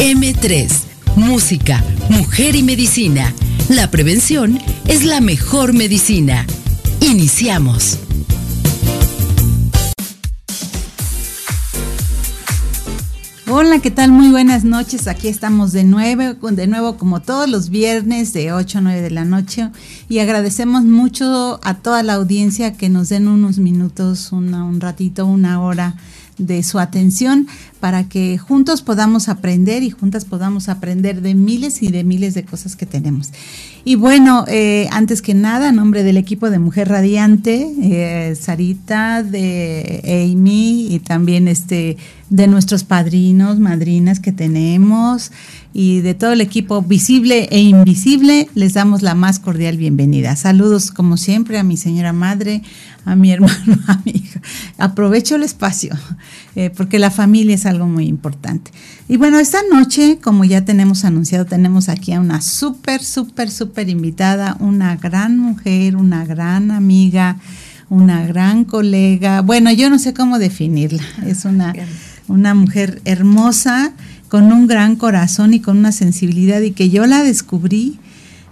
M3. Música, mujer y medicina. La prevención es la mejor medicina. Iniciamos. Hola, ¿qué tal? Muy buenas noches. Aquí estamos de nuevo, de nuevo como todos los viernes de 8 a 9 de la noche y agradecemos mucho a toda la audiencia que nos den unos minutos, un ratito, una hora de su atención para que juntos podamos aprender y juntas podamos aprender de miles y de miles de cosas que tenemos. Y bueno, eh, antes que nada, en nombre del equipo de Mujer Radiante, eh, Sarita, de Amy y también este de nuestros padrinos, madrinas que tenemos y de todo el equipo visible e invisible, les damos la más cordial bienvenida. Saludos como siempre a mi señora madre, a mi hermano, a mi hija. Aprovecho el espacio eh, porque la familia es algo muy importante. Y bueno, esta noche, como ya tenemos anunciado, tenemos aquí a una súper, súper, súper invitada, una gran mujer, una gran amiga, una gran colega. Bueno, yo no sé cómo definirla. Es una, una mujer hermosa, con un gran corazón y con una sensibilidad y que yo la descubrí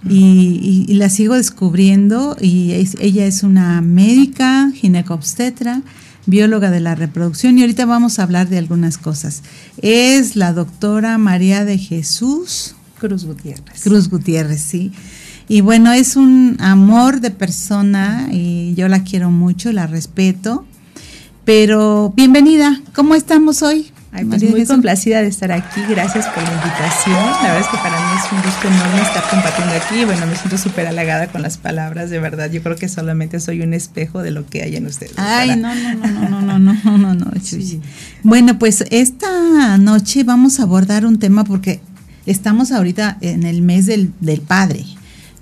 y, la sigo descubriendo y ella es una médica, ginecobstetra, bióloga de la reproducción y ahorita vamos a hablar de algunas cosas. Es la doctora María de Jesús Cruz Gutiérrez. Cruz Gutiérrez, sí. Y bueno, es un amor de persona y yo la quiero mucho, la respeto. Pero bienvenida, ¿cómo estamos hoy? Pues muy complacida de estar aquí, gracias por la invitación. La verdad es que para mí es un gusto enorme estar compartiendo aquí. Bueno, me siento súper halagada con las palabras, de verdad. Yo creo que solamente soy un espejo de lo que hay en ustedes. Ay, no, no, no, no, no, no, no, no, Bueno, pues esta noche vamos a abordar un tema porque estamos ahorita en el mes del, del padre.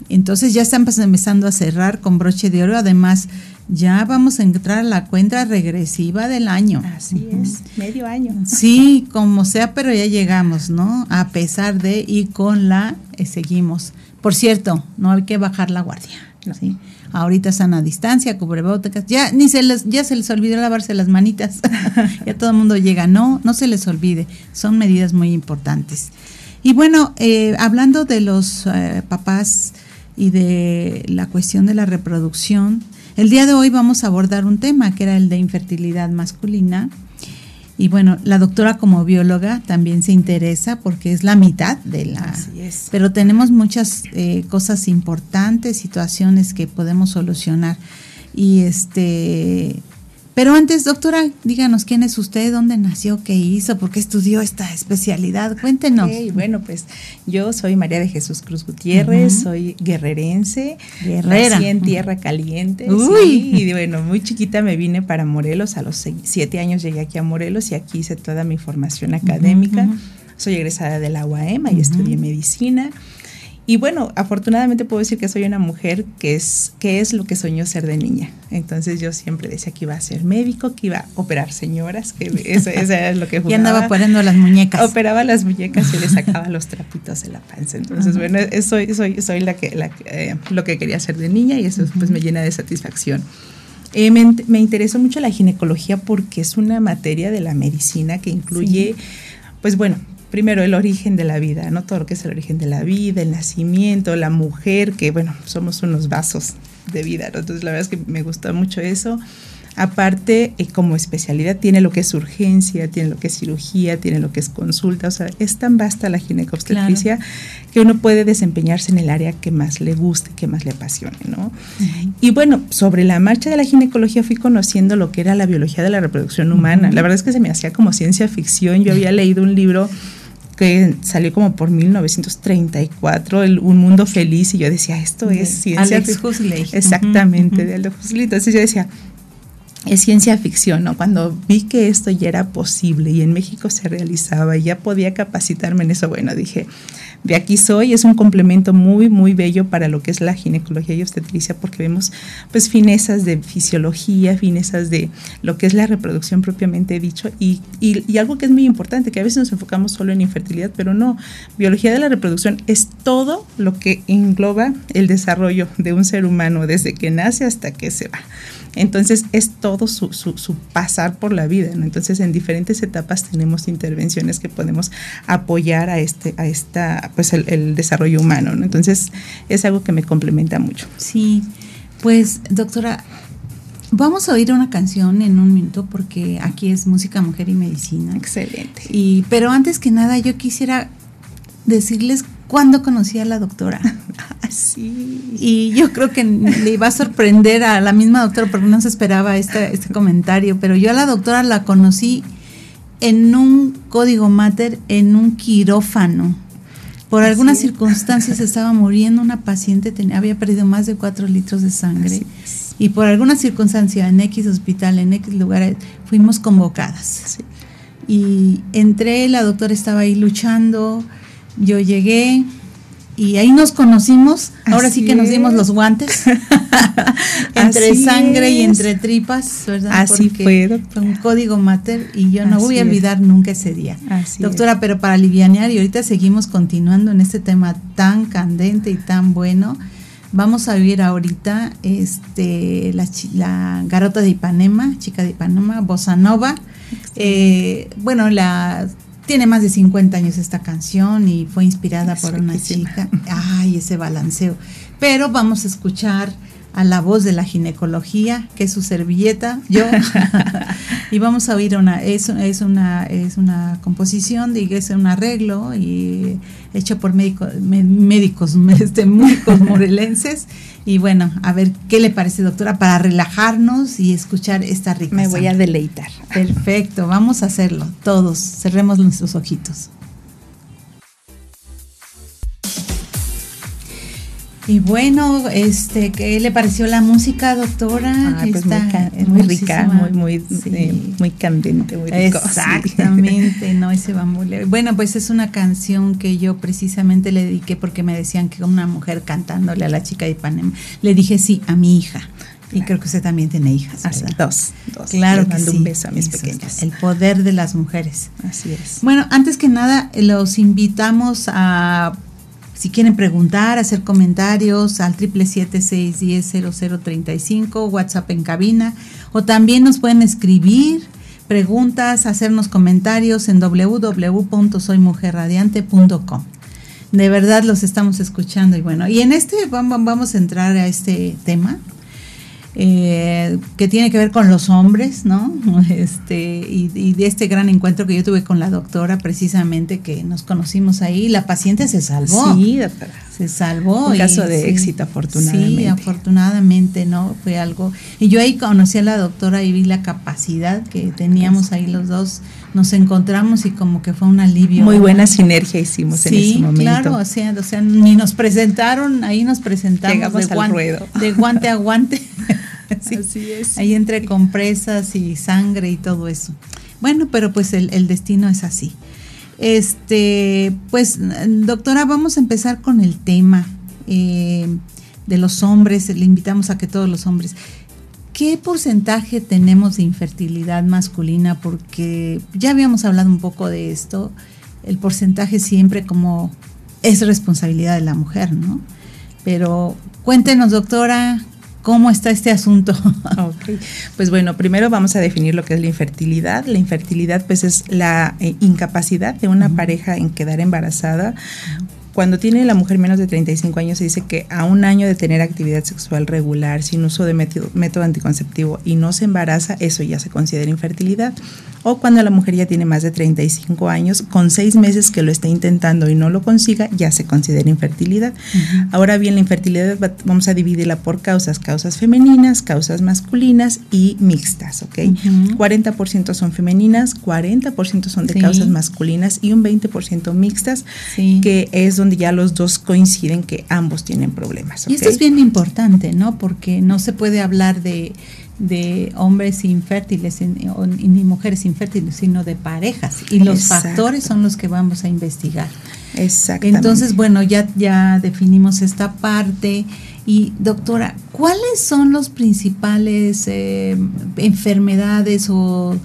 Entonces ya están empezando a cerrar con broche de oro. Además, ya vamos a entrar a la cuenta regresiva del año. Así es, medio año. Sí, como sea, pero ya llegamos, ¿no? A pesar de y con la eh, seguimos. Por cierto, no hay que bajar la guardia. ¿sí? Ahorita están a distancia, cubrebocas, ya ni se les, ya se les olvidó lavarse las manitas. ya todo el mundo llega. No, no se les olvide. Son medidas muy importantes. Y bueno, eh, hablando de los eh, papás y de la cuestión de la reproducción, el día de hoy vamos a abordar un tema que era el de infertilidad masculina. Y bueno, la doctora como bióloga también se interesa porque es la mitad de la... Así es. Pero tenemos muchas eh, cosas importantes, situaciones que podemos solucionar. Y este pero antes, doctora, díganos quién es usted, dónde nació, qué hizo, por qué estudió esta especialidad. Cuéntenos. bueno, pues yo soy María de Jesús Cruz Gutiérrez, soy guerrerense, Guerrera. nací en Tierra Caliente. Uy. y bueno, muy chiquita me vine para Morelos, a los siete años llegué aquí a Morelos y aquí hice toda mi formación académica. Soy egresada de la UAM y estudié medicina. Y bueno, afortunadamente puedo decir que soy una mujer que es, que es lo que soñó ser de niña. Entonces yo siempre decía que iba a ser médico, que iba a operar señoras, que eso, era lo que jugaba. Y andaba poniendo las muñecas. Operaba las muñecas y le sacaba los trapitos de la panza. Entonces, bueno, soy, soy, soy la que, la, eh, lo que quería ser de niña y eso pues me llena de satisfacción. Eh, me, me, interesó mucho la ginecología porque es una materia de la medicina que incluye, pues bueno, primero el origen de la vida, ¿no? Todo lo que es el origen de la vida, el nacimiento, la mujer, que bueno, somos unos vasos de vida, ¿no? Entonces la verdad es que me gustó mucho eso. Aparte, eh, como especialidad, tiene lo que es urgencia, tiene lo que es cirugía, tiene lo que es consulta. O sea, es tan vasta la ginecobstetricia que uno puede desempeñarse en el área que más le guste, que más le apasione, ¿no? Y bueno, sobre la marcha de la ginecología fui conociendo lo que era la biología de la reproducción humana. La verdad es que se me hacía como ciencia ficción. Yo había leído un libro que salió como por 1934, el, Un Mundo Feliz, y yo decía, esto es ciencia Alex Huxley. Exactamente, de Aldous Huxley. Entonces yo decía, es ciencia ficción, ¿no? Cuando vi que esto ya era posible y en México se realizaba y ya podía capacitarme en eso, bueno, dije, de aquí soy, es un complemento muy, muy bello para lo que es la ginecología y obstetricia, porque vemos pues finezas de fisiología, finezas de lo que es la reproducción propiamente dicho, y, y, algo que es muy importante, que a veces nos enfocamos solo en infertilidad, pero no, biología de la reproducción es todo lo que engloba el desarrollo de un ser humano desde que nace hasta que se va. Entonces es todo su, su, pasar por la vida, ¿no? Entonces en diferentes etapas tenemos intervenciones que podemos apoyar a este, a esta, pues el, desarrollo humano, ¿no? Entonces es algo que me complementa mucho. Sí, pues doctora, Vamos a oír una canción en un minuto porque aquí es música, mujer y medicina. Excelente. Y, pero antes que nada, yo quisiera decirles cuándo conocí a la doctora. Sí. Y yo creo que le iba a sorprender a la misma doctora porque no se esperaba este, este comentario, pero yo a la doctora la conocí en un código mater, en un quirófano. Por algunas circunstancias estaba muriendo una paciente, tenía, había perdido más de cuatro litros de sangre. Y por alguna circunstancia en X hospital, en X lugar, fuimos convocadas. Y entré, la doctora estaba ahí luchando, yo llegué y ahí nos conocimos. Ahora sí que nos dimos los guantes entre sangre y entre tripas, ¿verdad? Así fue, Fue un código mater y yo no voy a olvidar nunca ese día. doctora, pero para alivianear y ahorita seguimos continuando en este tema tan candente y tan bueno. Vamos a vivir ahorita este, la, la Garota de Ipanema, chica de Ipanema, Bossa Nova. Eh, bueno, la tiene más de 50 años esta canción y fue inspirada por una chica. Ay, ese balanceo. Pero vamos a escuchar a la voz de la ginecología, que es su servilleta, yo, y vamos a oír una, es, es una, es una composición, es un arreglo y hecho por médicos, médicos, este, médicos morelenses, y bueno, a ver qué le parece, doctora, para relajarnos y escuchar esta rica. Me voy a deleitar. Perfecto, vamos a hacerlo, todos, cerremos nuestros ojitos. Y bueno, este, ¿qué le pareció la música, doctora? pues muy, rica, muy, muy, eh, muy candente, muy rico. Exactamente, no, ese va muy Bueno, pues es una canción que yo precisamente le dediqué porque me decían que una mujer cantándole a la chica de Ipanema. Le dije sí a mi hija. Y creo que usted también tiene hijas. Así, dos, dos. Claro que sí. un beso a mis pequeñas. El poder de las mujeres. Así es. Bueno, antes que nada, los invitamos a si quieren preguntar, hacer comentarios al 777-610-0035, WhatsApp en cabina, o también nos pueden escribir preguntas, hacernos comentarios en www.soymujerradiante.com. De verdad los estamos escuchando y bueno, y en este vamos a entrar a este tema eh, que tiene que ver con los hombres, ¿no? Este, y, de este gran encuentro que yo tuve con la doctora, precisamente que nos conocimos ahí, la paciente se salvó. Sí, doctora. Se salvó. Un caso de éxito, afortunadamente. Sí, afortunadamente, ¿no? Fue algo. Y yo ahí conocí a la doctora y vi la capacidad que teníamos ahí los dos. Nos encontramos y como que fue un alivio. Muy buena sinergia hicimos en ese momento. Claro, o sea, o sea, ni nos presentaron, ahí nos presentamos de, guante, de guante a guante. Así es. Ahí entre compresas y sangre y todo eso. Bueno, pero pues el, destino es así. Este, pues, doctora, vamos a empezar con el tema eh, de los hombres. Le invitamos a que todos los hombres. ¿Qué porcentaje tenemos de infertilidad masculina? Porque ya habíamos hablado un poco de esto. El porcentaje siempre como es responsabilidad de la mujer, ¿no? Pero cuéntenos, doctora, ¿Cómo está este asunto? Pues bueno, primero vamos a definir lo que es la infertilidad. La infertilidad pues es la eh, incapacidad de una pareja en quedar embarazada cuando tiene la mujer menos de 35 años se dice que a un año de tener actividad sexual regular sin uso de método, método, anticonceptivo y no se embaraza, eso ya se considera infertilidad. O cuando la mujer ya tiene más de 35 años, con seis meses que lo está intentando y no lo consiga, ya se considera infertilidad. Ahora bien, la infertilidad vamos a dividirla por causas, causas femeninas, causas masculinas y mixtas, ¿ok? 40% son femeninas, 40% son de causas masculinas y un 20% mixtas, que es donde donde ya los dos coinciden que ambos tienen problemas. Y esto es bien importante, ¿no? Porque no se puede hablar de de hombres infértiles ni mujeres infértiles, sino de parejas. Y los factores son los que vamos a investigar. Exactamente. Entonces, bueno, ya, ya definimos esta parte. Y doctora, ¿cuáles son los principales eh, enfermedades o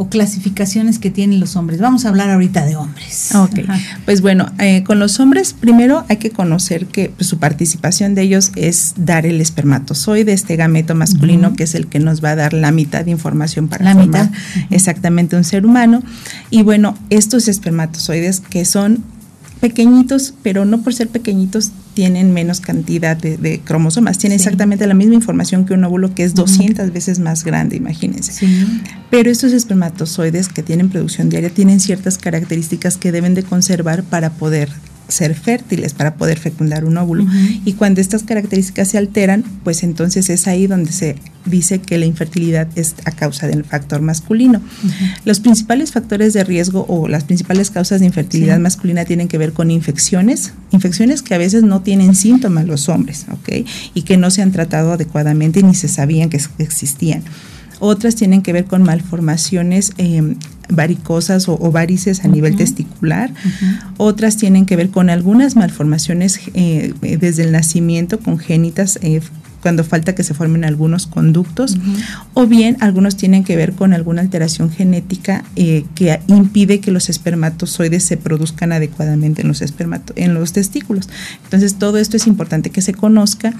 o clasificaciones que tienen los hombres. Vamos a hablar ahorita de hombres. Ok, pues bueno, eh, con los hombres primero hay que conocer que pues, su participación de ellos es dar el espermatozoide, este gameto masculino que es el que nos va a dar la mitad de información para la formar exactamente un ser humano. Y bueno, estos espermatozoides que son pequeñitos, pero no por ser pequeñitos tienen menos cantidad de, cromosomas, tienen exactamente la misma información que un óvulo que es 200 veces más grande, imagínense. Pero estos espermatozoides que tienen producción diaria tienen ciertas características que deben de conservar para poder ser fértiles para poder fecundar un óvulo. Y cuando estas características se alteran, pues entonces es ahí donde se dice que la infertilidad es a causa del factor masculino. Los principales factores de riesgo o las principales causas de infertilidad masculina tienen que ver con infecciones, infecciones que a veces no tienen síntomas los hombres, ¿ok? Y que no se han tratado adecuadamente ni se sabían que existían. Otras tienen que ver con malformaciones eh, varicosas o, varices a nivel testicular. Otras tienen que ver con algunas malformaciones eh, desde el nacimiento congénitas eh, cuando falta que se formen algunos conductos, o bien algunos tienen que ver con alguna alteración genética eh, que impide que los espermatozoides se produzcan adecuadamente en los, espermato en los testículos. Entonces, todo esto es importante que se conozca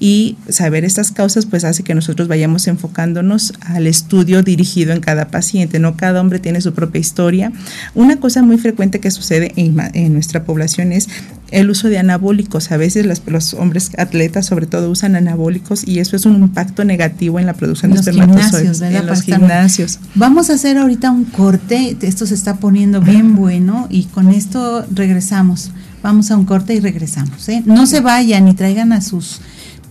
y saber estas causas pues hace que nosotros vayamos enfocándonos al estudio dirigido en cada paciente, no cada hombre tiene su propia historia. Una cosa muy frecuente que sucede en, en nuestra población es el uso de anabólicos. A veces los hombres atletas sobre todo usan anabólicos y eso es un impacto negativo en la producción de espermatozoides en los gimnasios. Vamos a hacer ahorita un corte, esto se está poniendo bien bueno y con esto regresamos. Vamos a un corte y regresamos. ¿eh? No se vayan y traigan a sus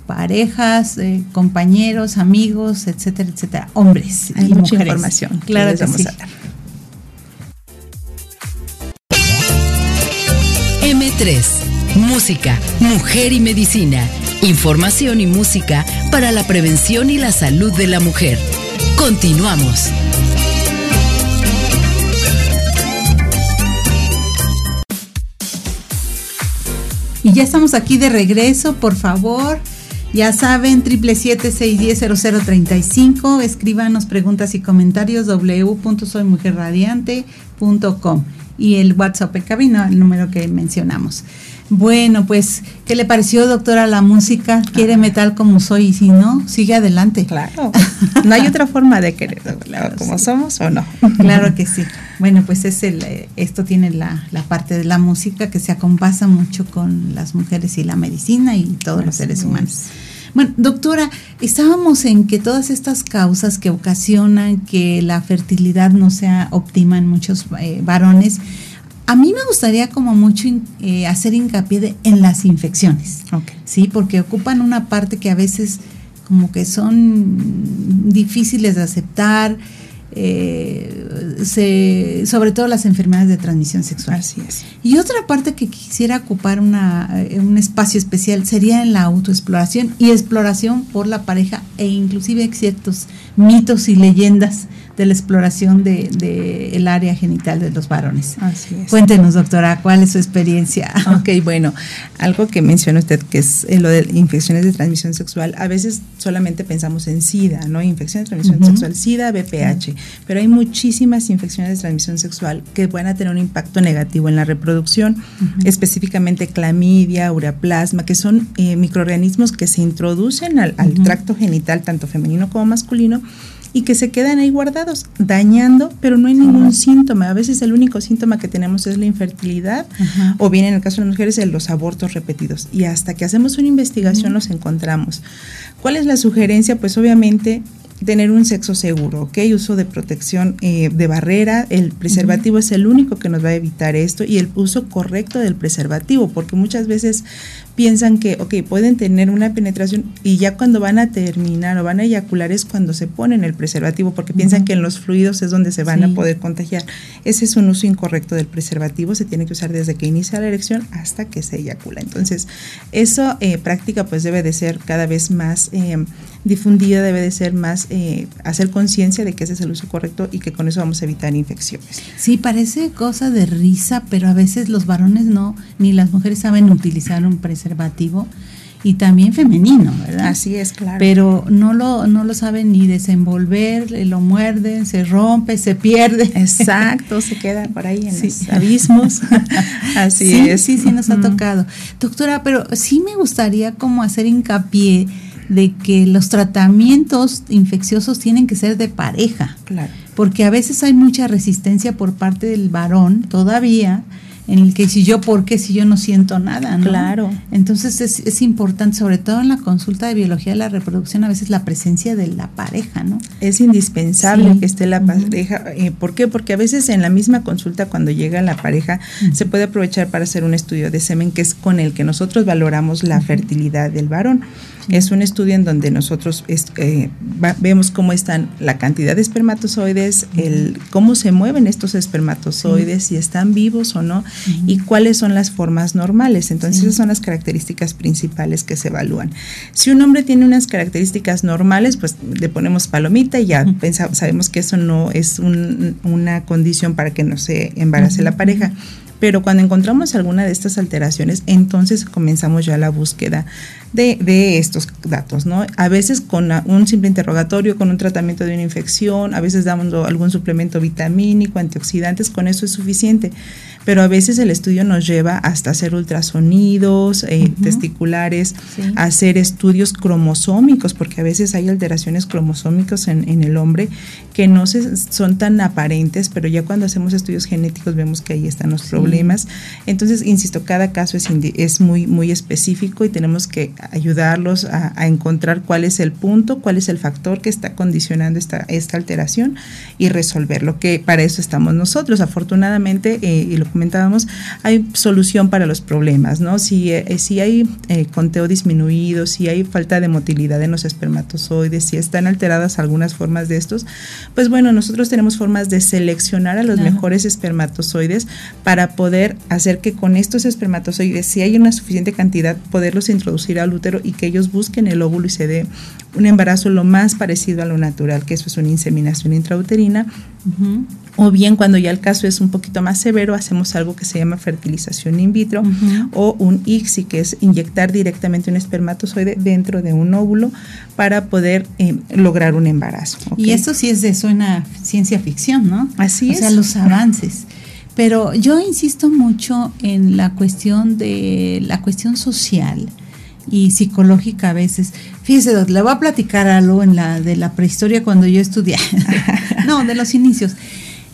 parejas, eh, compañeros, amigos, etcétera, etcétera, hombres Hay y mucha información. Claro que, sí. M3. Música, mujer y medicina. Información y música para la prevención y la salud de la mujer. Continuamos. Y ya estamos aquí de regreso, por favor. Ya saben, 777-610-0035. Escríbanos preguntas y comentarios www.soymujerradiante.com y el WhatsApp en cabina, el número que mencionamos. Bueno, pues, ¿qué le pareció, doctora, la música? Quiere metal como soy y si no, sigue adelante. Claro, no hay otra forma de querer, como somos o no. Claro que sí. Bueno, pues es el, eh, esto tiene la, la parte de la música que se acompasa mucho con las mujeres y la medicina y todos los seres humanos. Bueno, doctora, estábamos en que todas estas causas que ocasionan que la fertilidad no sea óptima en muchos eh, varones, a mí me gustaría como mucho eh, hacer hincapié en las infecciones, ¿sí? Porque ocupan una parte que a veces como que son difíciles de aceptar, eh, sobre todo las enfermedades de transmisión sexual. Así es. Y otra parte que quisiera ocupar una, eh, un espacio especial sería en la autoexploración y exploración por la pareja e inclusive ciertos mitos y leyendas de la exploración del de, el área genital de los varones. Así es. Cuéntenos, doctora, ¿cuál es su experiencia? Ok, bueno, algo que menciona usted que es eh, lo de infecciones de transmisión sexual, a veces solamente pensamos en SIDA, ¿no? Infección de transmisión sexual, SIDA, BPH, pero hay muchísimas infecciones de transmisión sexual que van a tener un impacto negativo en la reproducción, específicamente clamidia, uraplasma, que son eh, microorganismos que se introducen al, al tracto genital, tanto femenino como masculino, y que se quedan ahí guardados, dañando, pero no hay ningún síntoma. A veces el único síntoma que tenemos es la infertilidad o bien en el caso de las mujeres los abortos repetidos. Y hasta que hacemos una investigación los encontramos. ¿Cuál es la sugerencia? Pues obviamente tener un sexo seguro, ¿ok? Uso de protección eh, de barrera, el preservativo es el único que nos va a evitar esto y el uso correcto del preservativo, porque muchas veces piensan que, ok, pueden tener una penetración y ya cuando van a terminar o van a eyacular es cuando se ponen el preservativo, porque piensan que en los fluidos es donde se van a poder contagiar. Ese es un uso incorrecto del preservativo, se tiene que usar desde que inicia la erección hasta que se eyacula. Entonces, eso eh, práctica pues debe de ser cada vez más eh, difundida, debe de ser más, eh, hacer conciencia de que ese es el uso correcto y que con eso vamos a evitar infecciones. Sí, parece cosa de risa, pero a veces los varones no, ni las mujeres saben utilizar un preservativo y también femenino, ¿verdad? Así es, claro. Pero no lo, no lo saben ni desenvolver, lo muerden, se rompe, se pierde. Exacto, se queda por ahí en los abismos. Así es. Sí, sí, nos ha tocado. Doctora, pero sí me gustaría como hacer hincapié de que los tratamientos infecciosos tienen que ser de pareja. Claro. Porque a veces hay mucha resistencia por parte del varón todavía en el que si yo, ¿por qué si yo no siento nada? Claro. Entonces es, es, importante, sobre todo en la consulta de biología de la reproducción, a veces la presencia de la pareja, ¿no? Es indispensable que esté la pareja. Eh, ¿Por qué? Porque a veces en la misma consulta, cuando llega la pareja, se puede aprovechar para hacer un estudio de semen, que es con el que nosotros valoramos la fertilidad del varón. Es un estudio en donde nosotros eh, vemos cómo están la cantidad de espermatozoides, el cómo se mueven estos espermatozoides, si están vivos o no, y cuáles son las formas normales. Entonces, esas son las características principales que se evalúan. Si un hombre tiene unas características normales, pues le ponemos palomita y ya pensamos, sabemos que eso no es una condición para que no se embarace la pareja. Pero cuando encontramos alguna de estas alteraciones, entonces comenzamos ya la búsqueda de, de, estos datos, ¿no? A veces con un simple interrogatorio, con un tratamiento de una infección, a veces damos algún suplemento vitamínico, antioxidantes, con eso es suficiente. Pero a veces el estudio nos lleva hasta hacer ultrasonidos eh, testiculares, hacer estudios cromosómicos, porque a veces hay alteraciones cromosómicas en, en el hombre que no se, son tan aparentes, pero ya cuando hacemos estudios genéticos vemos que ahí están los problemas. Entonces, insisto, cada caso es, es muy, muy específico y tenemos que ayudarlos a, encontrar cuál es el punto, cuál es el factor que está condicionando esta, esta alteración y resolverlo, que para eso estamos nosotros. Afortunadamente, eh, y lo comentábamos, hay solución para los problemas, ¿no? Si, eh, si hay eh, conteo disminuido, si hay falta de motilidad en los espermatozoides, si están alteradas algunas formas de estos, pues bueno, nosotros tenemos formas de seleccionar a los mejores espermatozoides para poder hacer que con estos espermatozoides, si hay una suficiente cantidad, poderlos introducir a útero y que ellos busquen el óvulo y se dé un embarazo lo más parecido a lo natural, que eso es una inseminación intrauterina. O bien cuando ya el caso es un poquito más severo, hacemos algo que se llama fertilización in vitro o un ICSI, que es inyectar directamente un espermatozoide dentro de un óvulo para poder eh, lograr un embarazo. Y eso sí es de suena ciencia ficción, ¿no? Así es. O sea, los avances. Pero yo insisto mucho en la cuestión de la cuestión social y psicológica a veces. Fíjese, le voy a platicar algo en la de la prehistoria cuando yo estudié. no, de los inicios.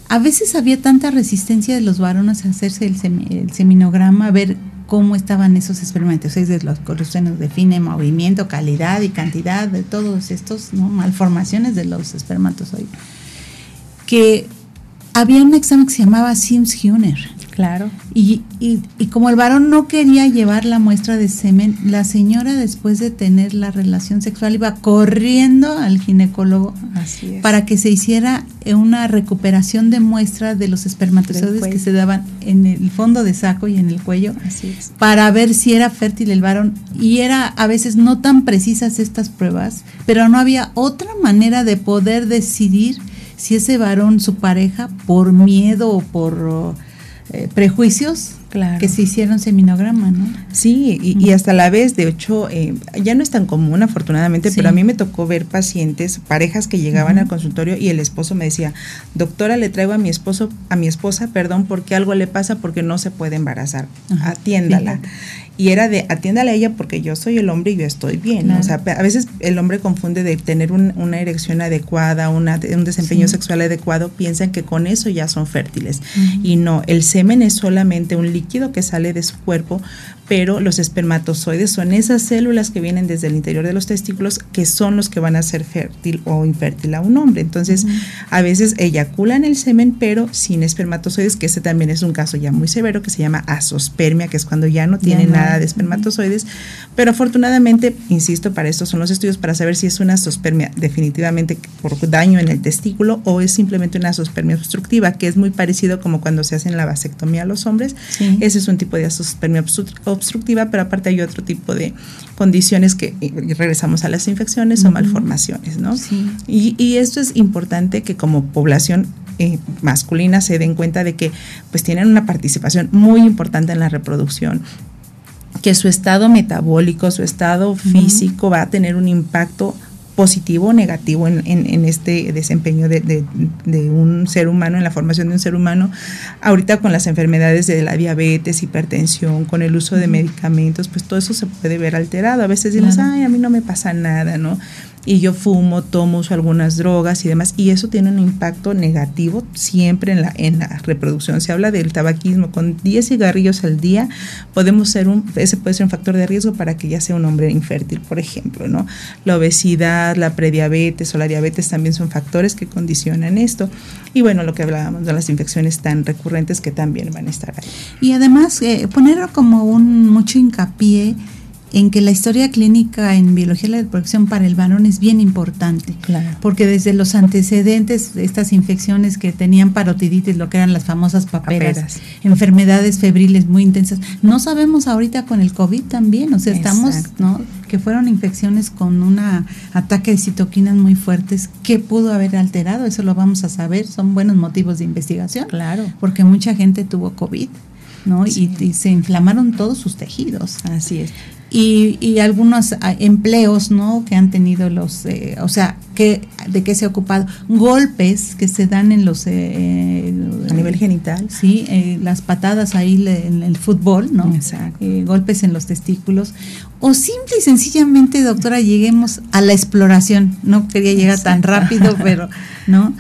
A veces había tanta resistencia de los varones a hacerse el, seminograma, a ver cómo estaban esos experimentos, es de los nos define movimiento, calidad y cantidad de todos estos malformaciones de los espermatozoides. Que había un examen que se llamaba Sims-Huner Claro. Y, y, y, como el varón no quería llevar la muestra de semen, la señora después de tener la relación sexual iba corriendo al ginecólogo para que se hiciera una recuperación de muestra de los espermatozoides que se daban en el fondo de saco y en el cuello para ver si era fértil el varón. Y era a veces no tan precisas estas pruebas, pero no había otra manera de poder decidir si ese varón, su pareja, por miedo o por eh, prejuicios que se hicieron seminograma, ¿no? Sí, y, hasta la vez, de hecho, eh, ya no es tan común, afortunadamente, pero a mí me tocó ver pacientes, parejas que llegaban al consultorio y el esposo me decía, doctora, le traigo a mi esposo, a mi esposa, perdón, porque algo le pasa porque no se puede embarazar, atiéndala y era de atiéndale a ella porque yo soy el hombre y yo estoy bien. O sea, a veces el hombre confunde de tener una erección adecuada, una, un desempeño sexual adecuado, piensan que con eso ya son fértiles. Y no, el semen es solamente un líquido que sale de su cuerpo pero los espermatozoides son esas células que vienen desde el interior de los testículos que son los que van a ser fértil o infértil a un hombre. Entonces, a veces eyaculan el semen, pero sin espermatozoides, que ese también es un caso ya muy severo que se llama asospermia, que es cuando ya no tiene nada de espermatozoides, pero afortunadamente, insisto, para esto son los estudios para saber si es una zoospermia definitivamente por daño en el testículo o es simplemente una zoospermia obstructiva, que es muy parecido como cuando se hacen la vasectomía a los hombres. Ese es un tipo de zoospermia obstructiva, pero aparte hay otro tipo de condiciones que regresamos a las infecciones o malformaciones, ¿no? Y, y esto es importante que como población eh, masculina se den cuenta de que pues tienen una participación muy importante en la reproducción que su estado metabólico, su estado físico va a tener un impacto positivo o negativo en, en, este desempeño de, de, un ser humano, en la formación de un ser humano. Ahorita con las enfermedades de la diabetes, hipertensión, con el uso de medicamentos, pues todo eso se puede ver alterado. A veces decimos, ay, a mí no me pasa nada, ¿no? Y yo fumo, tomo, algunas drogas y demás, y eso tiene un impacto negativo siempre en la, en la reproducción. Se habla del tabaquismo, con 10 cigarrillos al día podemos ser un, ese puede ser un factor de riesgo para que ya sea un hombre infértil, por ejemplo, ¿no? La obesidad, la prediabetes o la diabetes también son factores que condicionan esto. Y bueno, lo que hablábamos de las infecciones tan recurrentes que también van a estar ahí. Y además, eh, poner como un mucho hincapié en que la historia clínica en biología de la reproducción para el varón es bien importante. Claro. Porque desde los antecedentes de estas infecciones que tenían parotiditis, lo que eran las famosas paperas, enfermedades febriles muy intensas, no sabemos ahorita con el COVID también, o sea, estamos, ¿no? Que fueron infecciones con un ataque de citoquinas muy fuertes, ¿qué pudo haber alterado? Eso lo vamos a saber, son buenos motivos de investigación. Claro. Porque mucha gente tuvo COVID. ¿no? Y, y, se inflamaron todos sus tejidos. Así es y, y algunos ah, empleos no que han tenido los eh, o sea que de qué se ha ocupado. Golpes que se dan en los eh, a nivel genital. sí eh, las patadas ahí en el fútbol no Exacto. golpes en los testículos. O simple y sencillamente doctora lleguemos a la exploración. No quería llegar tan rápido pero no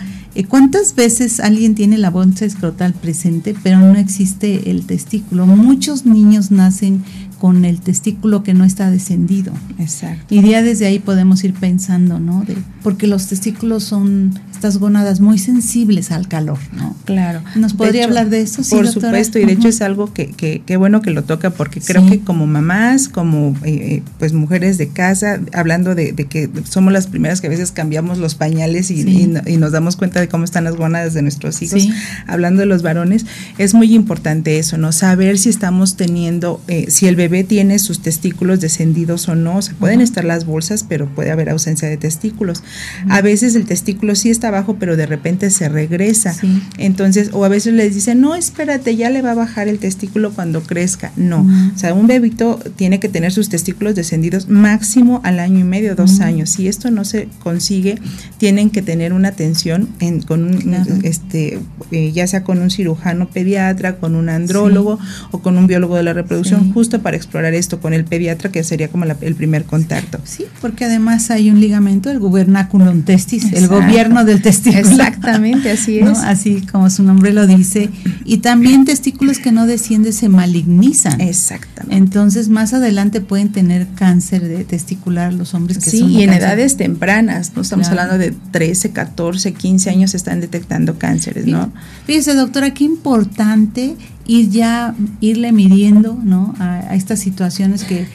¿Cuántas veces alguien tiene la bolsa escrotal presente, pero no existe el testículo? Muchos niños nacen con el testículo que no está descendido. Exacto. Y ya desde ahí podemos ir pensando, ¿no? De, porque los testículos son estas gónadas muy sensibles al calor, ¿no? Claro. ¿Nos podría hablar de eso? Sí, por supuesto, y de hecho es algo que, que, bueno que lo toca, porque creo que como mamás, como eh, eh, pues mujeres de casa, hablando de, que somos las primeras que a veces cambiamos los pañales y, y, nos damos cuenta de cómo están las gónadas de nuestros hijos, hablando de los varones, es muy importante eso, ¿no? Saber si estamos teniendo, eh, si el bebé tiene sus testículos descendidos o no, o sea, pueden estar las bolsas, pero puede haber ausencia de testículos. A veces el testículo sí está abajo, pero de repente se regresa. Entonces, o a veces les dicen, no, espérate, ya le va a bajar el testículo cuando crezca. No, o sea, un bebito tiene que tener sus testículos descendidos máximo al año y medio, dos años. Si esto no se consigue, tienen que tener una atención en, con un, este, eh, ya sea con un cirujano pediatra, con un andrólogo o con un biólogo de la reproducción, justo para explorar esto con el pediatra, que sería como el primer contacto. Sí, porque además hay un ligamento, el gubernaculum testis, el gobierno del testículo. Exactamente, así es. Así como su nombre lo dice. Y también testículos que no descienden se malignizan. Exactamente. Entonces, más adelante pueden tener cáncer de testicular los hombres que sí, son. Sí, y en edades tempranas, no estamos hablando de 13, 14, 15 años, están detectando cánceres, ¿no? Fíjese, doctora, qué importante ir ya, irle midiendo ¿no? a, estas situaciones que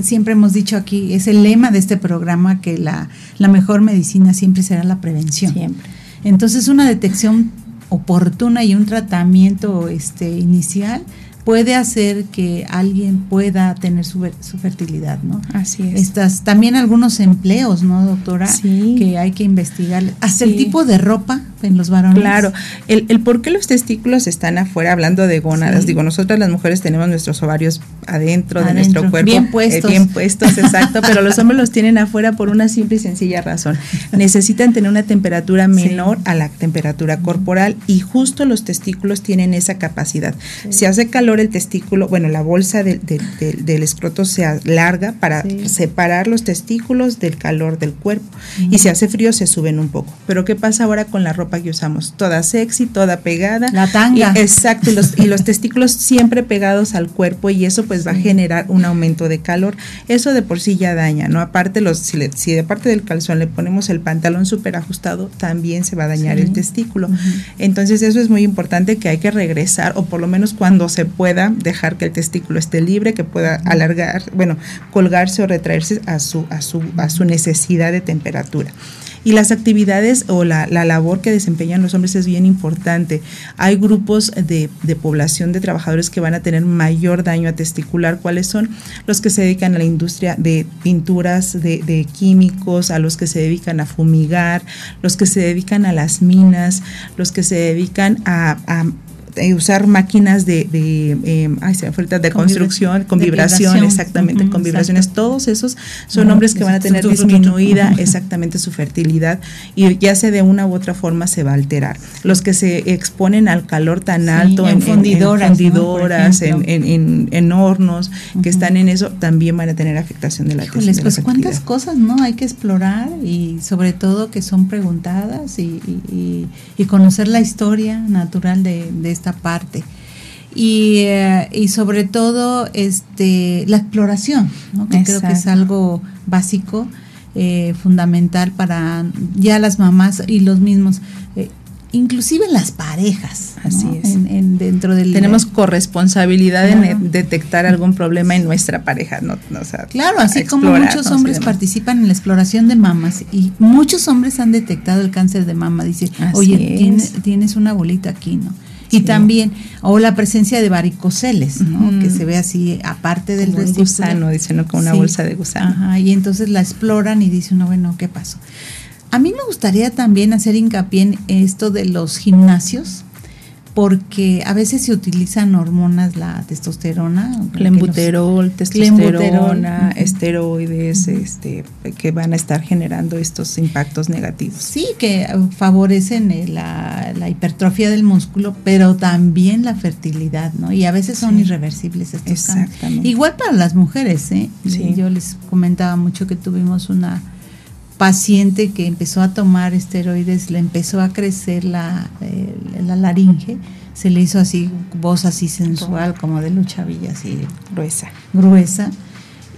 siempre hemos dicho aquí, es el lema de este programa que la, la mejor medicina siempre será la prevención. Siempre. Entonces una detección oportuna y un tratamiento este, inicial puede hacer que alguien pueda tener su, su fertilidad, ¿no? Así es. Estas, también algunos empleos, ¿no, doctora? Sí. Que hay que investigar. Hasta el tipo de ropa en los varones. Claro, el, el por qué los testículos están afuera, hablando de gónadas, digo, nosotras las mujeres tenemos nuestros ovarios adentro, de nuestro cuerpo. Bien puestos. bien puestos, exacto, pero los hombres los tienen afuera por una simple y sencilla razón. Necesitan tener una temperatura menor a la temperatura corporal y justo los testículos tienen esa capacidad. Si hace calor el testículo, bueno, la bolsa del, del, escroto se alarga para separar los testículos del calor del cuerpo y si hace frío se suben un poco. Pero ¿qué pasa ahora con la ropa? Ropa que usamos, toda sexy, toda pegada. La tanga. exacto, y los, y los testículos siempre pegados al cuerpo y eso pues va a generar un aumento de calor. Eso de por sí ya daña, ¿no? Aparte, los, si, si de parte del calzón le ponemos el pantalón súper ajustado, también se va a dañar el testículo. Entonces eso es muy importante que hay que regresar o por lo menos cuando se pueda dejar que el testículo esté libre, que pueda alargar, bueno, colgarse o retraerse a su, a su, a su necesidad de temperatura. Y las actividades o la, labor que desempeñan los hombres es bien importante. Hay grupos de, población de trabajadores que van a tener mayor daño a testicular. ¿Cuáles son? Los que se dedican a la industria de pinturas, de, químicos, a los que se dedican a fumigar, los que se dedican a las minas, los que se dedican a eh, usar máquinas de, de eh, ay, se de construcción, con vibración, exactamente, con vibraciones. Todos esos son hombres que van a tener disminuida exactamente su fertilidad y ya sea de una u otra forma se va a alterar. Los que se exponen al calor tan alto en, fundidoras, en, en, hornos, que están en eso, también van a tener afectación de la Híjoles, pues cuántas cosas no hay que explorar y sobre todo que son preguntadas y, y, conocer la historia natural de, de esta parte. Y, eh, y, sobre todo este la exploración, que creo que es algo básico, eh, fundamental para ya las mamás y los mismos. Eh, inclusive las parejas. Así es. En, dentro del tenemos corresponsabilidad en detectar algún problema en nuestra pareja, no, claro, así como muchos hombres participan en la exploración de mamas y muchos hombres han detectado el cáncer de mama, dice, oye, tienes, tienes, una bolita aquí, ¿no? Y también, o la presencia de varicoceles, ¿no? Que se ve así, aparte del Como gusano, dice, ¿no? Con una bolsa de gusano. Ajá, y entonces la exploran y dice uno, bueno, ¿qué pasó? A mí me gustaría también hacer hincapié en esto de los gimnasios, porque a veces se utilizan hormonas, la testosterona, clenbuterol, testosterona, esteroides, este, que van a estar generando estos impactos negativos. Sí, que favorecen la, hipertrofia del músculo, pero también la fertilidad, ¿no? Y a veces son irreversibles estos Exactamente. Igual para las mujeres, ¿eh? Yo les comentaba mucho que tuvimos una paciente que empezó a tomar esteroides, le empezó a crecer la, la laringe, se le hizo así, voz así sensual, como de luchavilla, así gruesa. Gruesa.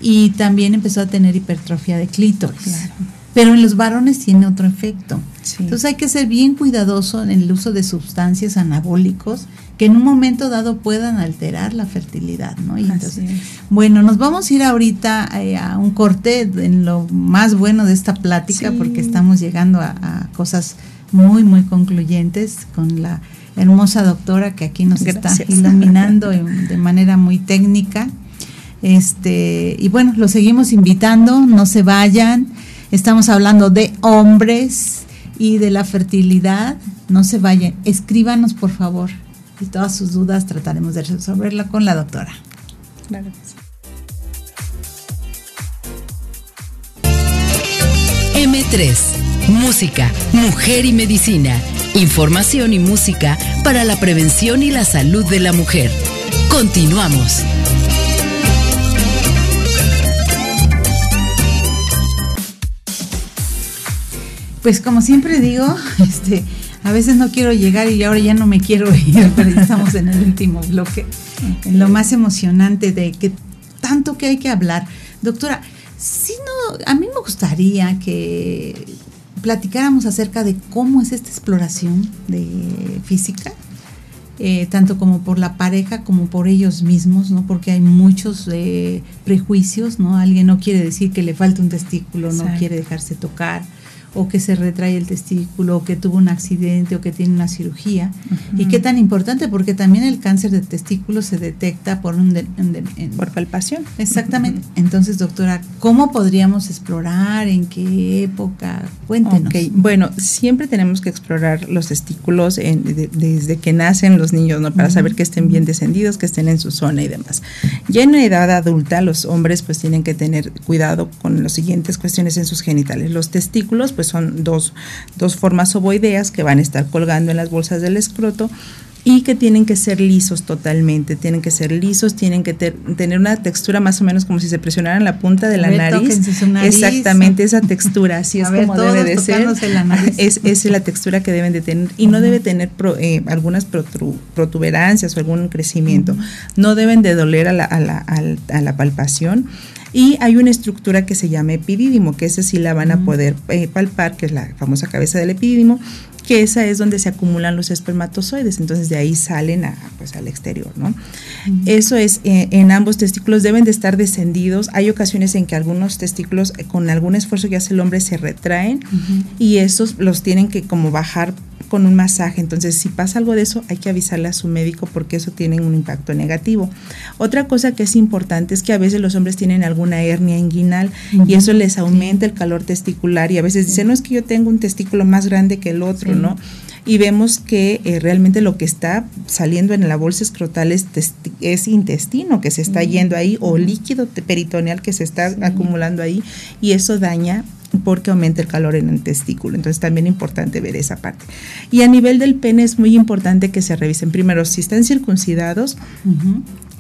Y también empezó a tener hipertrofia de clítoris. Pero en los varones tiene otro efecto. Entonces hay que ser bien cuidadoso en el uso de sustancias anabólicos que en un momento dado puedan alterar la fertilidad, ¿no? Y entonces, bueno, nos vamos a ir ahorita eh, a un corte en lo más bueno de esta plática porque estamos llegando a, cosas muy, muy concluyentes con la hermosa doctora que aquí nos está iluminando de manera muy técnica. Este, y bueno, los seguimos invitando, no se vayan. Estamos hablando de hombres y de la fertilidad. No se vayan. Escríbanos, por favor y todas sus dudas trataremos de resolverla con la doctora. Claro M3, Música, Mujer y Medicina. Información y música para la prevención y la salud de la mujer. Continuamos. Pues como siempre digo, este, a veces no quiero llegar y ahora ya no me quiero ir, pero estamos en el último bloque, en lo más emocionante de que tanto que hay que hablar. Doctora, si no, a mí me gustaría que platicáramos acerca de cómo es esta exploración de física, eh, tanto como por la pareja como por ellos mismos, ¿no? Porque hay muchos eh, prejuicios, ¿no? Alguien no quiere decir que le falta un testículo, no quiere dejarse tocar o que se retrae el testículo, o que tuvo un accidente, o que tiene una cirugía. Y qué tan importante, porque también el cáncer de testículo se detecta por un... por palpación. Exactamente. Entonces, doctora, ¿cómo podríamos explorar? ¿En qué época? Cuéntenos. Bueno, siempre tenemos que explorar los testículos desde que nacen los niños, ¿no? Para saber que estén bien descendidos, que estén en su zona y demás. Ya en edad adulta, los hombres pues tienen que tener cuidado con las siguientes cuestiones en sus genitales. Los testículos, pues son dos, dos formas ovoideas que van a estar colgando en las bolsas del escroto y que tienen que ser lisos totalmente, tienen que ser lisos, tienen que tener una textura más o menos como si se presionaran la punta de la nariz. Exactamente, esa textura, así es como debe de ser. Es, es la textura que deben de tener y no debe tener eh, algunas protuberancias o algún crecimiento. No deben de doler a la, a la, a la palpación y hay una estructura que se llama epidídimo, que esa sí la van a poder eh, palpar, que es la famosa cabeza del epidídimo, que esa es donde se acumulan los espermatozoides, entonces de ahí salen a, pues, al exterior, ¿no? Eso es, eh, en ambos testículos deben de estar descendidos, hay ocasiones en que algunos testículos eh, con algún esfuerzo que hace el hombre se retraen y esos los tienen que como bajar con un masaje. Entonces, si pasa algo de eso, hay que avisarle a su médico porque eso tiene un impacto negativo. Otra cosa que es importante es que a veces los hombres tienen alguna hernia inguinal y eso les aumenta el calor testicular y a veces dicen, no es que yo tengo un testículo más grande que el otro, ¿no? y vemos que eh, realmente lo que está saliendo en la bolsa escrotal es, es intestino que se está yendo ahí o líquido peritoneal que se está acumulando ahí y eso daña porque aumenta el calor en el testículo. Entonces también es importante ver esa parte. Y a nivel del pene es muy importante que se revisen primero si están circuncidados,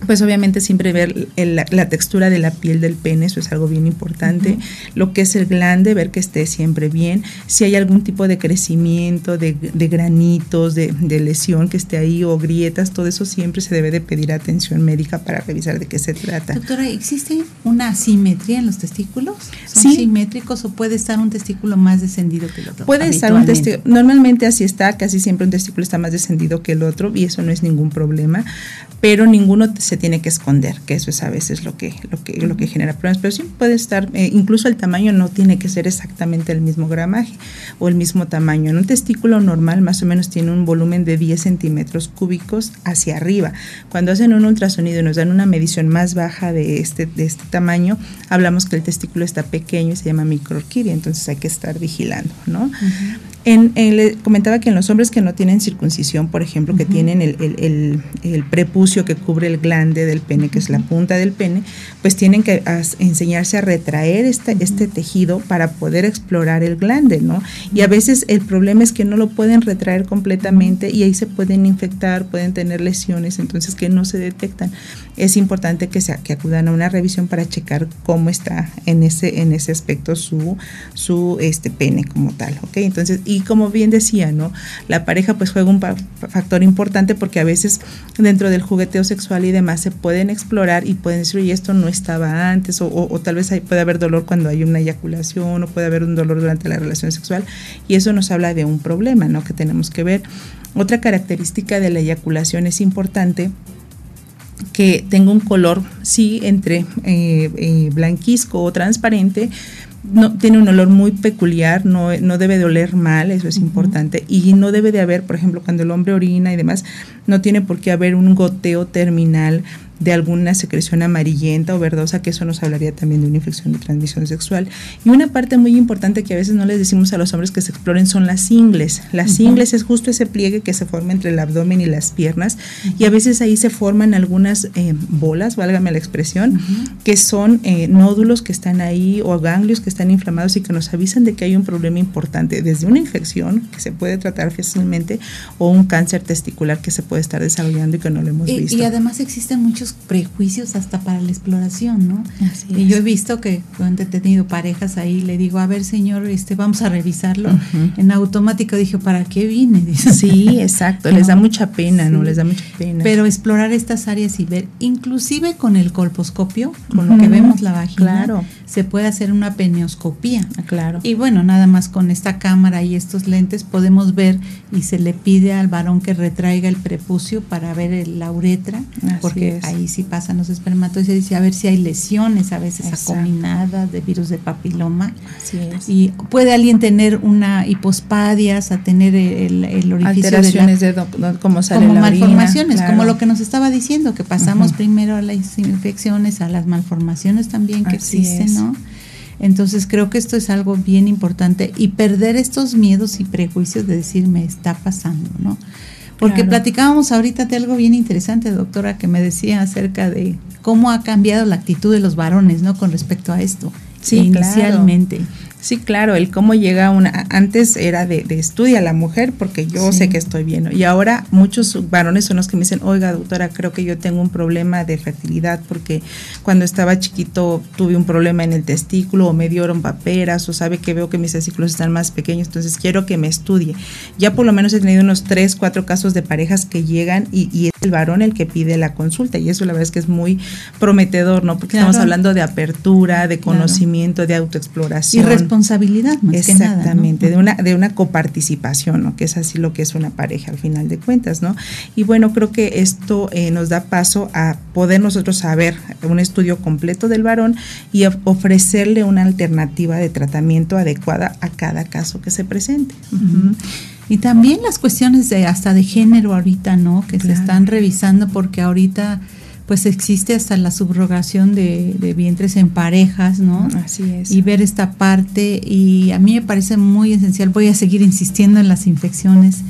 pues obviamente siempre ver la, textura de la piel del pene, eso es algo bien importante. Lo que es el glande, ver que esté siempre bien. Si hay algún tipo de crecimiento, de, granitos, de, lesión que esté ahí o grietas, todo eso siempre se debe de pedir atención médica para revisar de qué se trata. Doctora, ¿existe una asimetría en los testículos? ¿Son simétricos o puede estar un testículo más descendido que el otro? Puede estar un testículo, normalmente así está, casi siempre un testículo está más descendido que el otro y eso no es ningún problema, pero ninguno se tiene que esconder, que eso es a veces lo que, lo que, lo que genera problemas. Pero sí puede estar, eh, incluso el tamaño no tiene que ser exactamente el mismo gramaje o el mismo tamaño. En un testículo normal más o menos tiene un volumen de 10 centímetros cúbicos hacia arriba. Cuando hacen un ultrasonido y nos dan una medición más baja de este, de este tamaño, hablamos que el testículo está pequeño y se llama microorquídea, entonces hay que estar vigilando, ¿no? En, le comentaba que en los hombres que no tienen circuncisión, por ejemplo, que tienen el, prepucio que cubre el glande del pene, que es la punta del pene, pues tienen que enseñarse a retraer este, este tejido para poder explorar el glande, ¿no? Y a veces el problema es que no lo pueden retraer completamente y ahí se pueden infectar, pueden tener lesiones, entonces que no se detectan. Es importante que, se, que acudan a una revisión para checar cómo está en ese, en ese aspecto su, su este pene como tal, ¿ok? Entonces, y como bien decía, ¿no? La pareja pues juega un factor importante porque a veces dentro del jugueteo sexual y demás se pueden explorar y pueden decir, oye, esto no estaba antes, o, tal vez puede haber dolor cuando hay una eyaculación, o puede haber un dolor durante la relación sexual, y eso nos habla de un problema, ¿no? Que tenemos que ver. Otra característica de la eyaculación es importante que tenga un color, sí, entre eh, eh, blanquisco o transparente, no, tiene un olor muy peculiar, no, no debe de oler mal, eso es importante, y no debe de haber, por ejemplo, cuando el hombre orina y demás, no tiene por qué haber un goteo terminal de alguna secreción amarillenta o verdosa, que eso nos hablaría también de una infección de transmisión sexual. Y una parte muy importante que a veces no les decimos a los hombres que se exploren son las ingles. Las ingles es justo ese pliegue que se forma entre el abdomen y las piernas y a veces ahí se forman algunas eh, bolas, válgame la expresión, que son eh, nódulos que están ahí o ganglios que están inflamados y que nos avisan de que hay un problema importante, desde una infección que se puede tratar fácilmente o un cáncer testicular que se puede estar desarrollando y que no lo hemos visto. Y además existen muchos prejuicios hasta para la exploración, ¿no? y yo he visto que cuando he tenido parejas ahí, le digo, a ver, señor, este, vamos a revisarlo. En automático dije, ¿para qué vine? Sí, exacto, les da mucha pena, ¿no? Les da mucha pena. Pero explorar estas áreas y ver, inclusive con el colposcopio, con lo que vemos la vagina, se puede hacer una penioscopía. Ah, claro. Y bueno, nada más con esta cámara y estos lentes podemos ver y se le pide al varón que retraiga el prepucio para ver la uretra, porque ahí sí pasan los espermatozoides y a ver si hay lesiones, a veces acominadas de virus de papiloma. Así es. Y puede alguien tener una hipospadias, a tener el, el orificio Alteraciones de, cómo sale como malformaciones, como lo que nos estaba diciendo, que pasamos primero a las infecciones, a las malformaciones también que existen, ¿no? Entonces creo que esto es algo bien importante y perder estos miedos y prejuicios de decir me está pasando, ¿no? Porque platicábamos ahorita de algo bien interesante, doctora, que me decía acerca de cómo ha cambiado la actitud de los varones, ¿no? Con respecto a esto. Sí, inicialmente. Sí, claro, el cómo llega una, antes era de, de estudia la mujer porque yo sé que estoy bien, y ahora muchos varones son los que me dicen, oiga doctora, creo que yo tengo un problema de fertilidad porque cuando estaba chiquito tuve un problema en el testículo o me dieron paperas o sabe que veo que mis testículos están más pequeños, entonces quiero que me estudie. Ya por lo menos he tenido unos tres, cuatro casos de parejas que llegan y, y el varón el que pide la consulta y eso la verdad es que es muy prometedor, ¿no? Porque estamos hablando de apertura, de conocimiento, de autoexploración. Y responsabilidad, más Exactamente, de una de una coparticipación, ¿no? Que es así lo que es una pareja al final de cuentas, ¿no? Y bueno, creo que esto eh, nos da paso a poder nosotros saber un estudio completo del varón y ofrecerle una alternativa de tratamiento adecuada a cada caso que se presente. Y también las cuestiones de hasta de género ahorita, ¿no? Que se están revisando porque ahorita pues existe hasta la subrogación de, vientres en parejas, ¿no? Así es. Y ver esta parte y a mí me parece muy esencial, voy a seguir insistiendo en las infecciones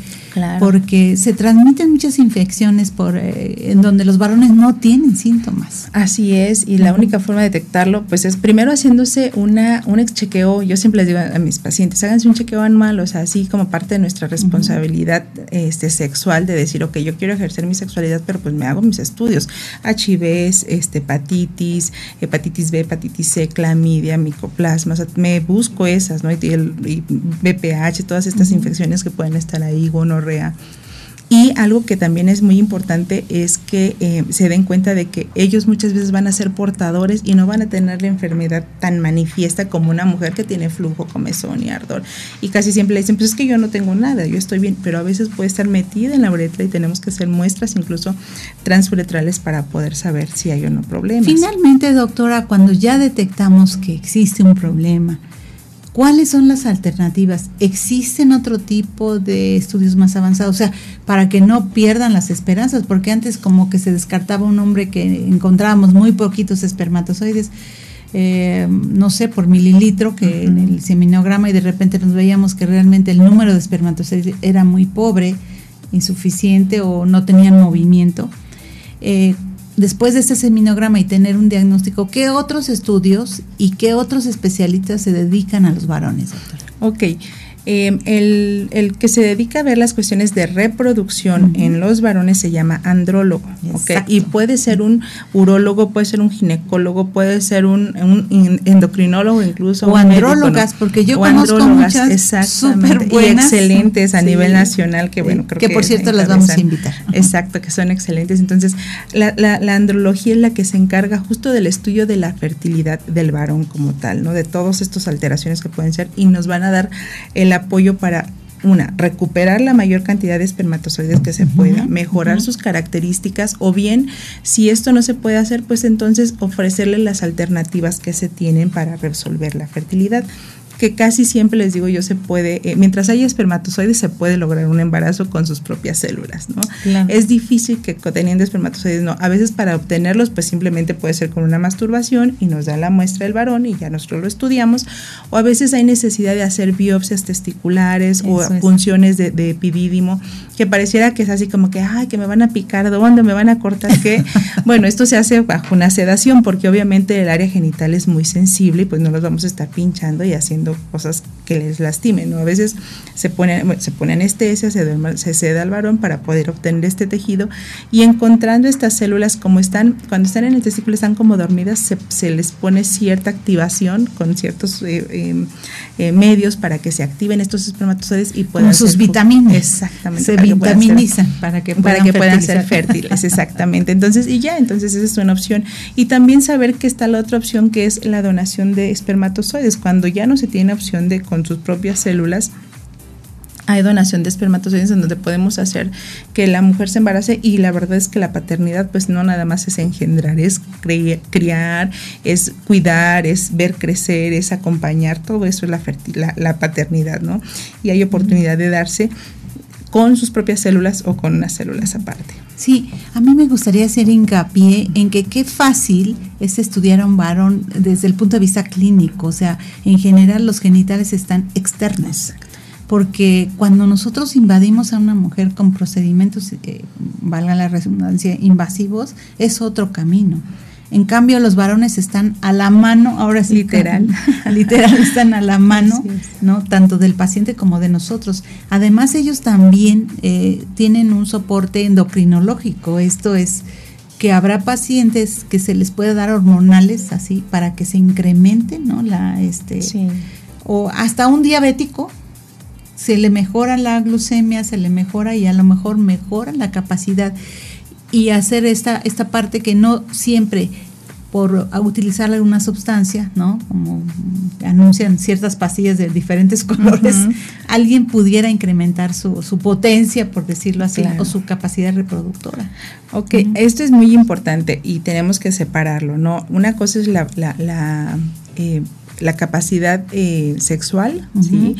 porque se transmiten muchas infecciones por eh, en donde los varones no tienen síntomas. Así es, y la única forma de detectarlo pues es primero haciéndose una un exchequeo, yo siempre les digo a, mis pacientes, háganse un chequeo anual, o sea, así como parte de nuestra responsabilidad este sexual de decir, ok, yo quiero ejercer mi sexualidad, pero pues me hago mis estudios, HIV, este hepatitis, hepatitis B, hepatitis C, clamidia, micoplasma, o sea, me busco esas, ¿no? Y, el, BPH, todas estas infecciones que pueden estar ahí, gonorrea y algo que también es muy importante es que eh, se den cuenta de que ellos muchas veces van a ser portadores y no van a tener la enfermedad tan manifiesta como una mujer que tiene flujo, comezón y ardor. Y casi siempre le dicen, pues es que yo no tengo nada, yo estoy bien, pero a veces puede estar metida en la uretra y tenemos que hacer muestras incluso transuretrales para poder saber si hay o no problemas. Finalmente, doctora, cuando ya detectamos que existe un problema, ¿Cuáles son las alternativas? ¿Existen otro tipo de estudios más avanzados? O sea, para que no pierdan las esperanzas, porque antes como que se descartaba un hombre que encontrábamos muy poquitos espermatozoides, eh, no sé, por mililitro, que en el seminograma y de repente nos veíamos que realmente el número de espermatozoides era muy pobre, insuficiente o no tenían movimiento. Eh, después de este seminograma y tener un diagnóstico, ¿qué otros estudios y qué otros especialistas se dedican a los varones, doctor? Ok. Eh, el, que se dedica a ver las cuestiones de reproducción en los varones se llama andrólogo, Y puede ser un urólogo, puede ser un ginecólogo, puede ser un, endocrinólogo incluso. O andrólogas, porque yo conozco muchas buenas. Y excelentes a nivel nacional, que bueno, creo que... por cierto las vamos a invitar. Exacto, que son excelentes. Entonces, la, la, la andrología es la que se encarga justo del estudio de la fertilidad del varón como tal, ¿no? De todas estas alteraciones que pueden ser y nos van a dar el apoyo para una, recuperar la mayor cantidad de espermatozoides que se pueda, mejorar sus características o bien, si esto no se puede hacer, pues entonces ofrecerle las alternativas que se tienen para resolver la fertilidad que casi siempre les digo yo se puede, eh, mientras haya espermatozoides se puede lograr un embarazo con sus propias células, ¿no? Es difícil que teniendo espermatozoides no, a veces para obtenerlos pues simplemente puede ser con una masturbación y nos da la muestra del varón y ya nosotros lo estudiamos, o a veces hay necesidad de hacer biopsias testiculares o funciones de, de, epidídimo que pareciera que es así como que, ay, que me van a picar, ¿dónde me van a cortar qué? bueno, esto se hace bajo una sedación porque obviamente el área genital es muy sensible y pues no los vamos a estar pinchando y haciendo cosas que les lastimen, ¿no? A veces se pone, se pone anestesia, se, se seda al varón para poder obtener este tejido y encontrando estas células como están, cuando están en el testículo están como dormidas, se, les pone cierta activación con ciertos eh, em, eh, medios para que se activen estos espermatozoides y puedan como sus vitaminas. Exactamente. Se vitaminizan para que puedan, para que puedan ser fértiles, exactamente. Entonces, y ya, entonces esa es una opción. Y también saber que está la otra opción que es la donación de espermatozoides. Cuando ya no se tiene opción de con sus propias células hay donación de espermatozoides en donde podemos hacer que la mujer se embarace y la verdad es que la paternidad pues no nada más es engendrar, es criar, es cuidar, es ver crecer, es acompañar, todo eso es la, la, paternidad, ¿no? Y hay oportunidad de darse con sus propias células o con unas células aparte. Sí, a mí me gustaría hacer hincapié en que qué fácil es estudiar a un varón desde el punto de vista clínico, o sea, en general los genitales están externos. Porque cuando nosotros invadimos a una mujer con procedimientos, eh, valga la redundancia, invasivos, es otro camino. En cambio, los varones están a la mano, ahora sí. Literal. literal, están a la mano, ¿no? Tanto del paciente como de nosotros. Además, ellos también eh, tienen un soporte endocrinológico. Esto es que habrá pacientes que se les puede dar hormonales así para que se incremente, ¿no? La, este, O hasta un diabético se le mejora la glucemia, se le mejora y a lo mejor mejora la capacidad y hacer esta, esta parte que no siempre por utilizar alguna sustancia, ¿no? Como anuncian ciertas pastillas de diferentes colores, alguien pudiera incrementar su, su, potencia, por decirlo así, o su capacidad reproductora. Ok, esto es muy importante y tenemos que separarlo, ¿no? Una cosa es la, la, la, eh, la capacidad eh, sexual, ¿sí?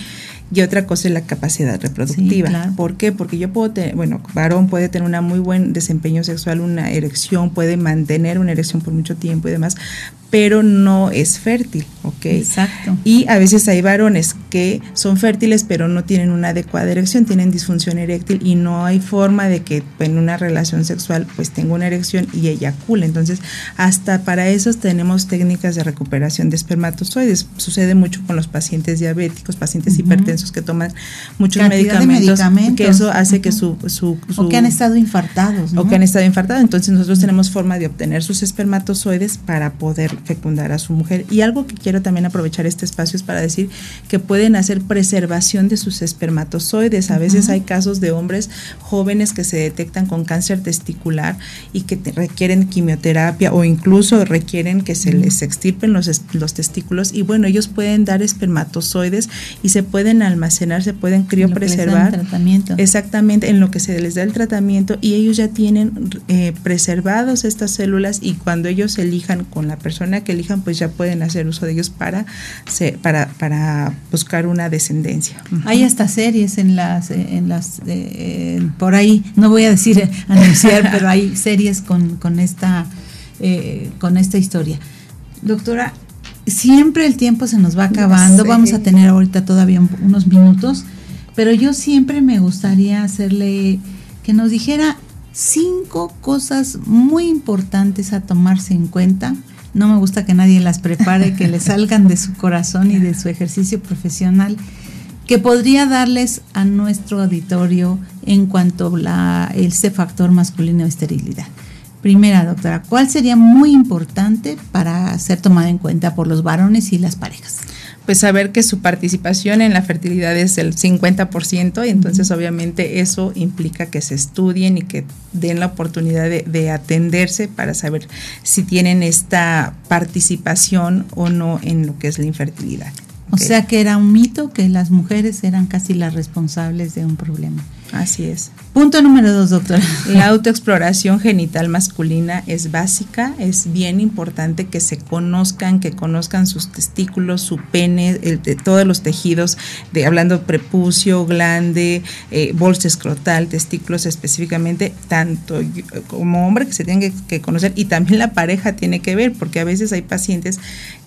Y otra cosa es la capacidad reproductiva. ¿Por qué? Porque yo puedo tener, bueno, varón puede tener un muy buen desempeño sexual, una erección, puede mantener una erección por mucho tiempo y demás, pero no es fértil, ¿ok? Exacto. Y a veces hay varones que son fértiles, pero no tienen una adecuada erección, tienen disfunción eréctil y no hay forma de que en una relación sexual pues tenga una erección y eyacule. Entonces, hasta para eso tenemos técnicas de recuperación de espermatozoides. Sucede mucho con los pacientes diabéticos, pacientes hipertensos que toman muchos medicamentos, que eso hace que su, su, O que han estado infartados. O que han estado infartados. Entonces, nosotros tenemos forma de obtener sus espermatozoides para poder fecundar a su mujer. Y algo que quiero también aprovechar este espacio es para decir que pueden hacer preservación de sus espermatozoides. A veces hay casos de hombres jóvenes que se detectan con cáncer testicular y que requieren quimioterapia o incluso requieren que se les extirpen los, los testículos y bueno, ellos pueden dar espermatozoides y se pueden almacenar, se pueden criopreservar. tratamiento. Exactamente, en lo que se les da el tratamiento y ellos ya tienen eh, preservados estas células y cuando ellos elijan con la persona que elijan, pues ya pueden hacer uso de ellos para, para, para buscar una descendencia. Hay hasta series en las, en las eh, por ahí, no voy a decir anunciar, pero hay series con, con, esta, eh, con esta historia. Doctora, siempre el tiempo se nos va acabando, vamos a tener ahorita todavía unos minutos, pero yo siempre me gustaría hacerle que nos dijera cinco cosas muy importantes a tomarse en cuenta no me gusta que nadie las prepare, que le salgan de su corazón y de su ejercicio profesional, que podría darles a nuestro auditorio en cuanto a ese factor masculino de esterilidad. Primera, doctora, ¿cuál sería muy importante para ser tomado en cuenta por los varones y las parejas? Pues saber que su participación en la fertilidad es el 50% y entonces obviamente eso implica que se estudien y que den la oportunidad de, atenderse para saber si tienen esta participación o no en lo que es la infertilidad. O sea que era un mito que las mujeres eran casi las responsables de un problema. Así es. Punto número dos, doctora. La autoexploración genital masculina es básica, es bien importante que se conozcan, que conozcan sus testículos, su pene, el, de todos los tejidos, de hablando prepucio, glande, eh, bolsa escrotal, testículos específicamente, tanto como hombre que se tiene que conocer y también la pareja tiene que ver, porque a veces hay pacientes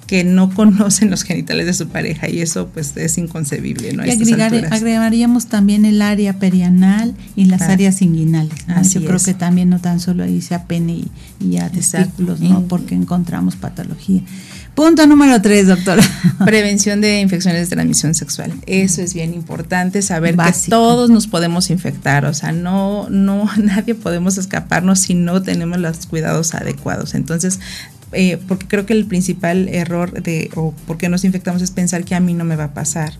que no conocen los genitales de su pareja y eso pues es inconcebible. ¿no? Y agregaríamos también el área perianal y las áreas inguinales. Yo creo que también no tan solo ahí sea pene y, a testículos, ¿no? porque encontramos patología. Punto número tres, doctora. Prevención de infecciones de transmisión sexual. Eso es bien importante, saber que todos nos podemos infectar, o sea, no, no, nadie podemos escaparnos si no tenemos los cuidados adecuados. Entonces, eh, porque creo que el principal error de, o por qué nos infectamos es pensar que a mí no me va a pasar,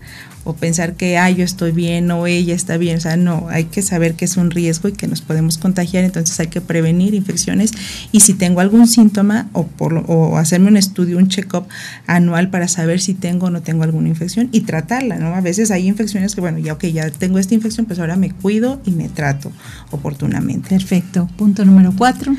o pensar que, ah, yo estoy bien, o ella está bien, o sea, no, hay que saber que es un riesgo y que nos podemos contagiar, entonces hay que prevenir infecciones, y si tengo algún síntoma, o, por, o hacerme un estudio, un check-up anual para saber si tengo o no tengo alguna infección, y tratarla, ¿no? A veces hay infecciones que, bueno, ya, ok, ya tengo esta infección, pues ahora me cuido y me trato oportunamente. Perfecto. Punto número cuatro.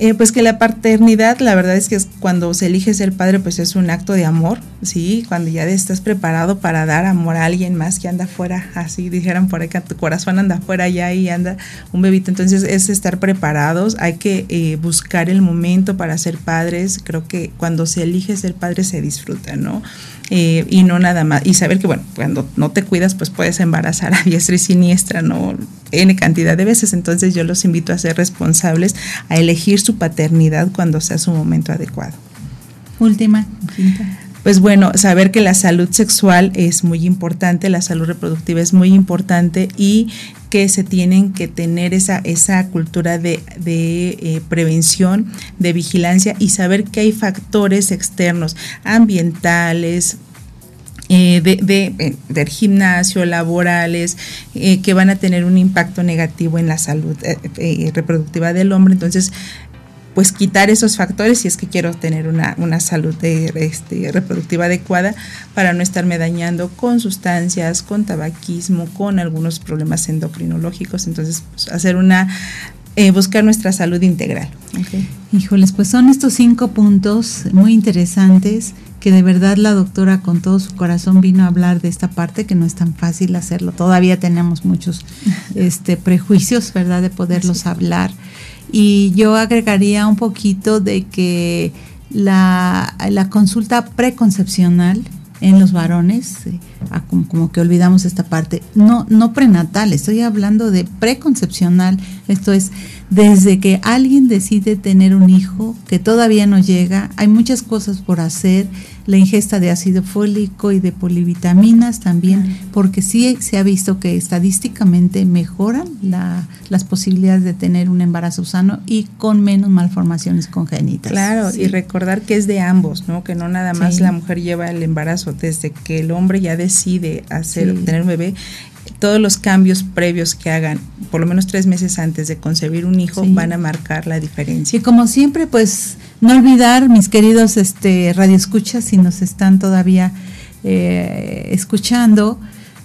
Eh, pues que la paternidad, la verdad es que es cuando se elige ser padre, pues es un acto de amor, ¿sí? Cuando ya estás preparado para dar amor a alguien más que anda afuera, así dijeran por que tu corazón anda afuera ya y anda un bebito. Entonces es estar preparados, hay que eh, buscar el momento para ser padres. Creo que cuando se elige ser padre se disfruta, ¿no? Eh, y no nada más. Y saber que, bueno, cuando no te cuidas, pues puedes embarazar a diestra y siniestra, ¿no? N cantidad de veces. Entonces yo los invito a ser responsables, a elegir su paternidad cuando sea su momento adecuado. Última, pues bueno, saber que la salud sexual es muy importante, la salud reproductiva es muy importante y que se tienen que tener esa, esa cultura de, eh, prevención, de vigilancia y saber que hay factores externos, ambientales, eh, de, de, eh, del gimnasio, laborales, que van a tener un impacto negativo en la salud reproductiva del hombre. Entonces, pues quitar esos factores si es que quiero tener una, salud este, reproductiva adecuada para no estarme dañando con sustancias, con tabaquismo, con algunos problemas endocrinológicos. Entonces, pues, hacer una eh, buscar nuestra salud integral. Híjoles, pues son estos cinco puntos muy interesantes que de verdad la doctora con todo su corazón vino a hablar de esta parte que no es tan fácil hacerlo. Todavía tenemos muchos este, prejuicios, ¿verdad? De poderlos hablar. Y yo agregaría un poquito de que la, consulta preconcepcional en los varones, eh, como, que olvidamos esta parte, no, no prenatal, estoy hablando de preconcepcional, esto es, desde que alguien decide tener un hijo que todavía no llega, hay muchas cosas por hacer, la ingesta de ácido fólico y de polivitaminas también, porque sí se ha visto que estadísticamente mejoran las posibilidades de tener un embarazo sano y con menos malformaciones congénitas. Claro, y recordar que es de ambos, ¿no? Que no nada más la mujer lleva el embarazo, desde que el hombre ya decide hacer, tener un bebé, todos los cambios previos que hagan, por lo menos tres meses antes de concebir un hijo, van a marcar la diferencia. Y como siempre, pues no olvidar, mis queridos este, radioescuchas, si nos están todavía eh, escuchando,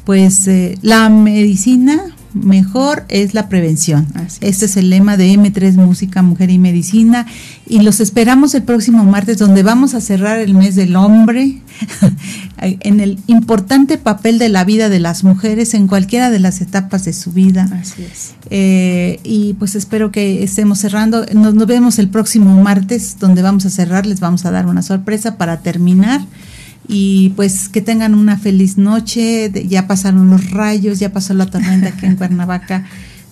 pues eh, la medicina mejor es la prevención. este es. el lema de M3 Música, Mujer y Medicina. Y los esperamos el próximo martes, donde vamos a cerrar el mes del hombre, en el importante papel de la vida de las mujeres en cualquiera de las etapas de su vida. Así es. Eh, y pues espero que estemos cerrando. Nos, nos vemos el próximo martes, donde vamos a cerrar. Les vamos a dar una sorpresa para terminar y pues que tengan una feliz noche. Ya pasaron los rayos, ya pasó la tormenta aquí en Cuernavaca,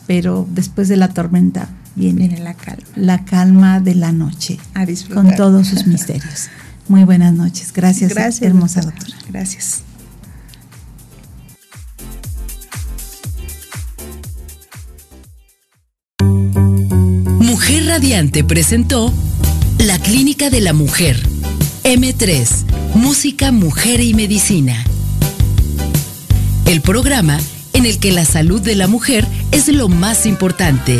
pero después de la tormenta viene, la calma. La calma de la noche, a con todos sus misterios. Muy buenas noches. Gracias, Gracias hermosa doctora. Gracias. Mujer Radiante presentó La Clínica de la Mujer. M3 Música, Mujer y Medicina. El programa en el que la salud de la mujer es lo más importante.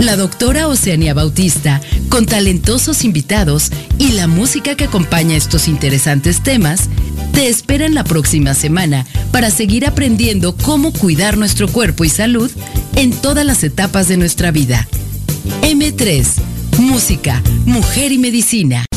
La doctora Oceania Bautista, con talentosos invitados y la música que acompaña estos interesantes temas, te espera en la próxima semana para seguir aprendiendo cómo cuidar nuestro cuerpo y salud en todas las etapas de nuestra vida. M3, Música, Mujer y Medicina.